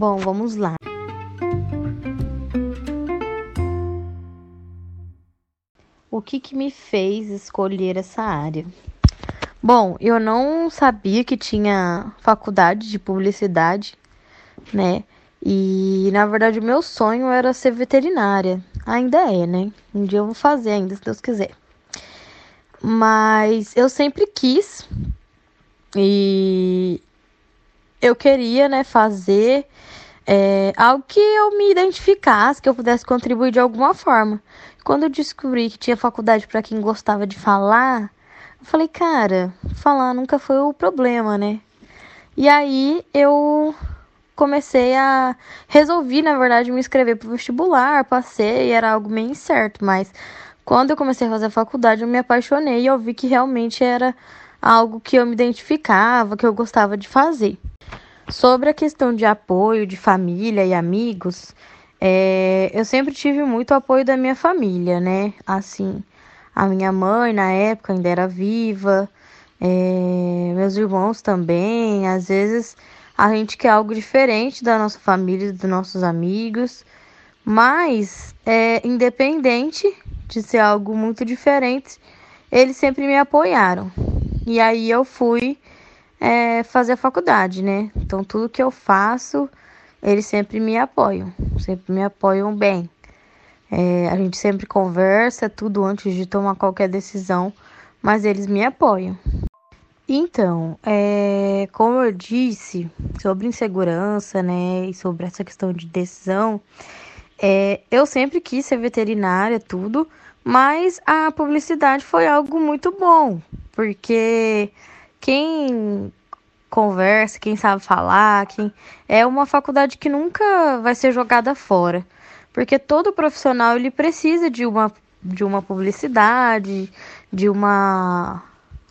Bom, vamos lá. O que que me fez escolher essa área? Bom, eu não sabia que tinha faculdade de publicidade, né? E na verdade o meu sonho era ser veterinária. Ainda é, né? Um dia eu vou fazer ainda, se Deus quiser. Mas eu sempre quis e eu queria, né, fazer é, algo que eu me identificasse, que eu pudesse contribuir de alguma forma. Quando eu descobri que tinha faculdade para quem gostava de falar, eu falei, cara, falar nunca foi o problema, né? E aí eu comecei a resolvi, na verdade, me inscrever para o vestibular, passei, era algo meio incerto, mas quando eu comecei a fazer a faculdade, eu me apaixonei e eu vi que realmente era algo que eu me identificava, que eu gostava de fazer. Sobre a questão de apoio de família e amigos, é, eu sempre tive muito apoio da minha família, né? Assim, a minha mãe na época ainda era viva, é, meus irmãos também. Às vezes a gente quer algo diferente da nossa família, dos nossos amigos, mas é, independente de ser algo muito diferente, eles sempre me apoiaram. E aí eu fui é, fazer a faculdade, né? Então tudo que eu faço, eles sempre me apoiam, sempre me apoiam bem. É, a gente sempre conversa tudo antes de tomar qualquer decisão, mas eles me apoiam. Então, é, como eu disse sobre insegurança, né, e sobre essa questão de decisão, é, eu sempre quis ser veterinária, tudo, mas a publicidade foi algo muito bom, porque quem conversa, quem sabe falar, quem é uma faculdade que nunca vai ser jogada fora, porque todo profissional ele precisa de uma de uma publicidade, de uma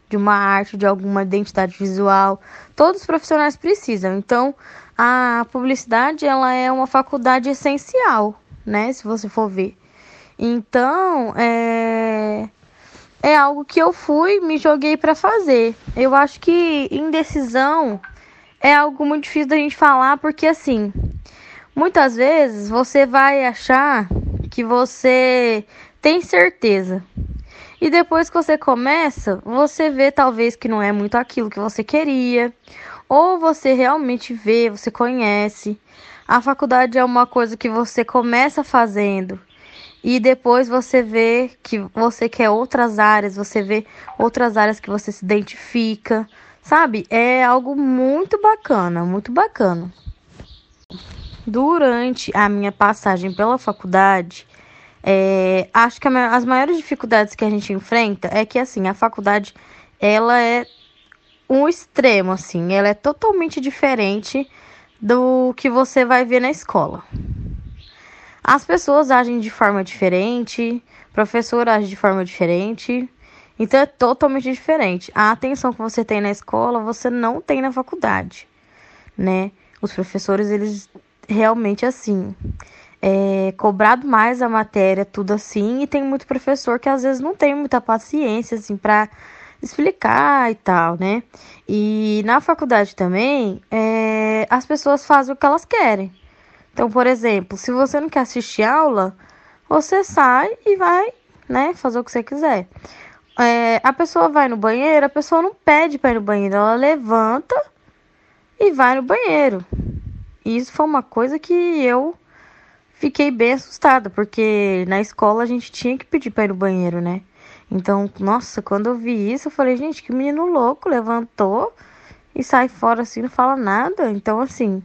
de uma arte, de alguma identidade visual. Todos os profissionais precisam. Então, a publicidade ela é uma faculdade essencial, né? Se você for ver. Então, é é algo que eu fui, me joguei para fazer. Eu acho que indecisão é algo muito difícil da gente falar, porque assim, muitas vezes você vai achar que você tem certeza. E depois que você começa, você vê talvez que não é muito aquilo que você queria, ou você realmente vê, você conhece. A faculdade é uma coisa que você começa fazendo e depois você vê que você quer outras áreas, você vê outras áreas que você se identifica, sabe? É algo muito bacana, muito bacana. Durante a minha passagem pela faculdade, é, acho que as maiores dificuldades que a gente enfrenta é que assim a faculdade ela é um extremo assim, ela é totalmente diferente do que você vai ver na escola. As pessoas agem de forma diferente, o professor age de forma diferente. Então é totalmente diferente. A atenção que você tem na escola, você não tem na faculdade, né? Os professores, eles realmente assim, é, cobrado mais a matéria, tudo assim, e tem muito professor que às vezes não tem muita paciência, assim, para explicar e tal, né? E na faculdade também, é, as pessoas fazem o que elas querem. Então, por exemplo, se você não quer assistir aula, você sai e vai, né, fazer o que você quiser. É, a pessoa vai no banheiro, a pessoa não pede para ir no banheiro, ela levanta e vai no banheiro. E isso foi uma coisa que eu fiquei bem assustada, porque na escola a gente tinha que pedir para ir no banheiro, né? Então, nossa, quando eu vi isso, eu falei, gente, que menino louco, levantou e sai fora assim, não fala nada. Então, assim,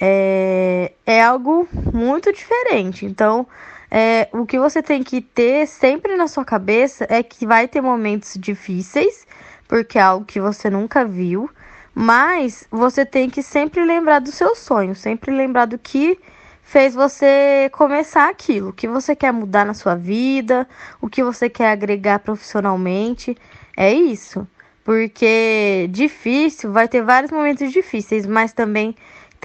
é, é algo muito diferente. Então, é, o que você tem que ter sempre na sua cabeça é que vai ter momentos difíceis, porque é algo que você nunca viu, mas você tem que sempre lembrar do seu sonho, sempre lembrar do que fez você começar aquilo, o que você quer mudar na sua vida, o que você quer agregar profissionalmente. É isso. Porque difícil, vai ter vários momentos difíceis, mas também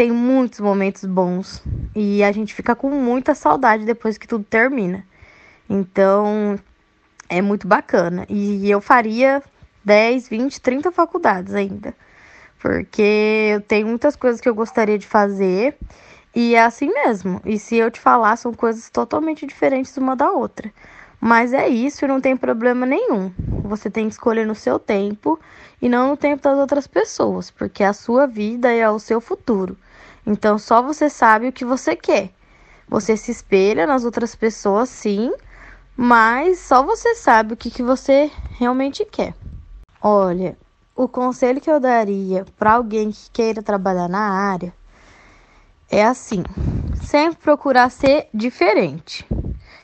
tem muitos momentos bons e a gente fica com muita saudade depois que tudo termina. Então, é muito bacana. E eu faria 10, 20, 30 faculdades ainda. Porque eu tenho muitas coisas que eu gostaria de fazer e é assim mesmo. E se eu te falar, são coisas totalmente diferentes uma da outra. Mas é isso e não tem problema nenhum. Você tem que escolher no seu tempo e não no tempo das outras pessoas, porque é a sua vida é o seu futuro. Então só você sabe o que você quer. Você se espelha nas outras pessoas, sim, mas só você sabe o que, que você realmente quer. Olha, o conselho que eu daria para alguém que queira trabalhar na área é assim: sempre procurar ser diferente,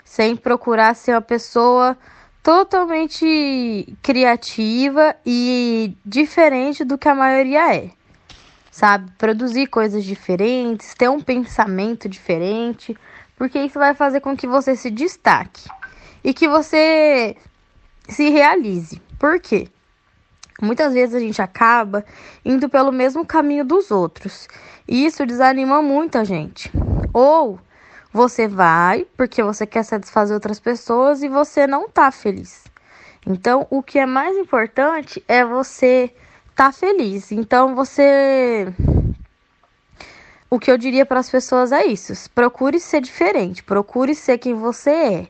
sempre procurar ser uma pessoa totalmente criativa e diferente do que a maioria é. Sabe? Produzir coisas diferentes, ter um pensamento diferente, porque isso vai fazer com que você se destaque e que você se realize. Por quê? Muitas vezes a gente acaba indo pelo mesmo caminho dos outros. E isso desanima muito a gente. Ou você vai porque você quer satisfazer outras pessoas e você não tá feliz. Então, o que é mais importante é você tá feliz. Então, você o que eu diria para as pessoas é isso: procure ser diferente, procure ser quem você é.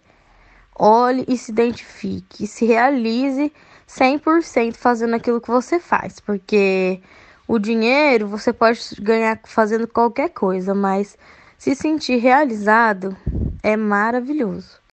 Olhe e se identifique, se realize 100% fazendo aquilo que você faz, porque o dinheiro você pode ganhar fazendo qualquer coisa, mas se sentir realizado é maravilhoso.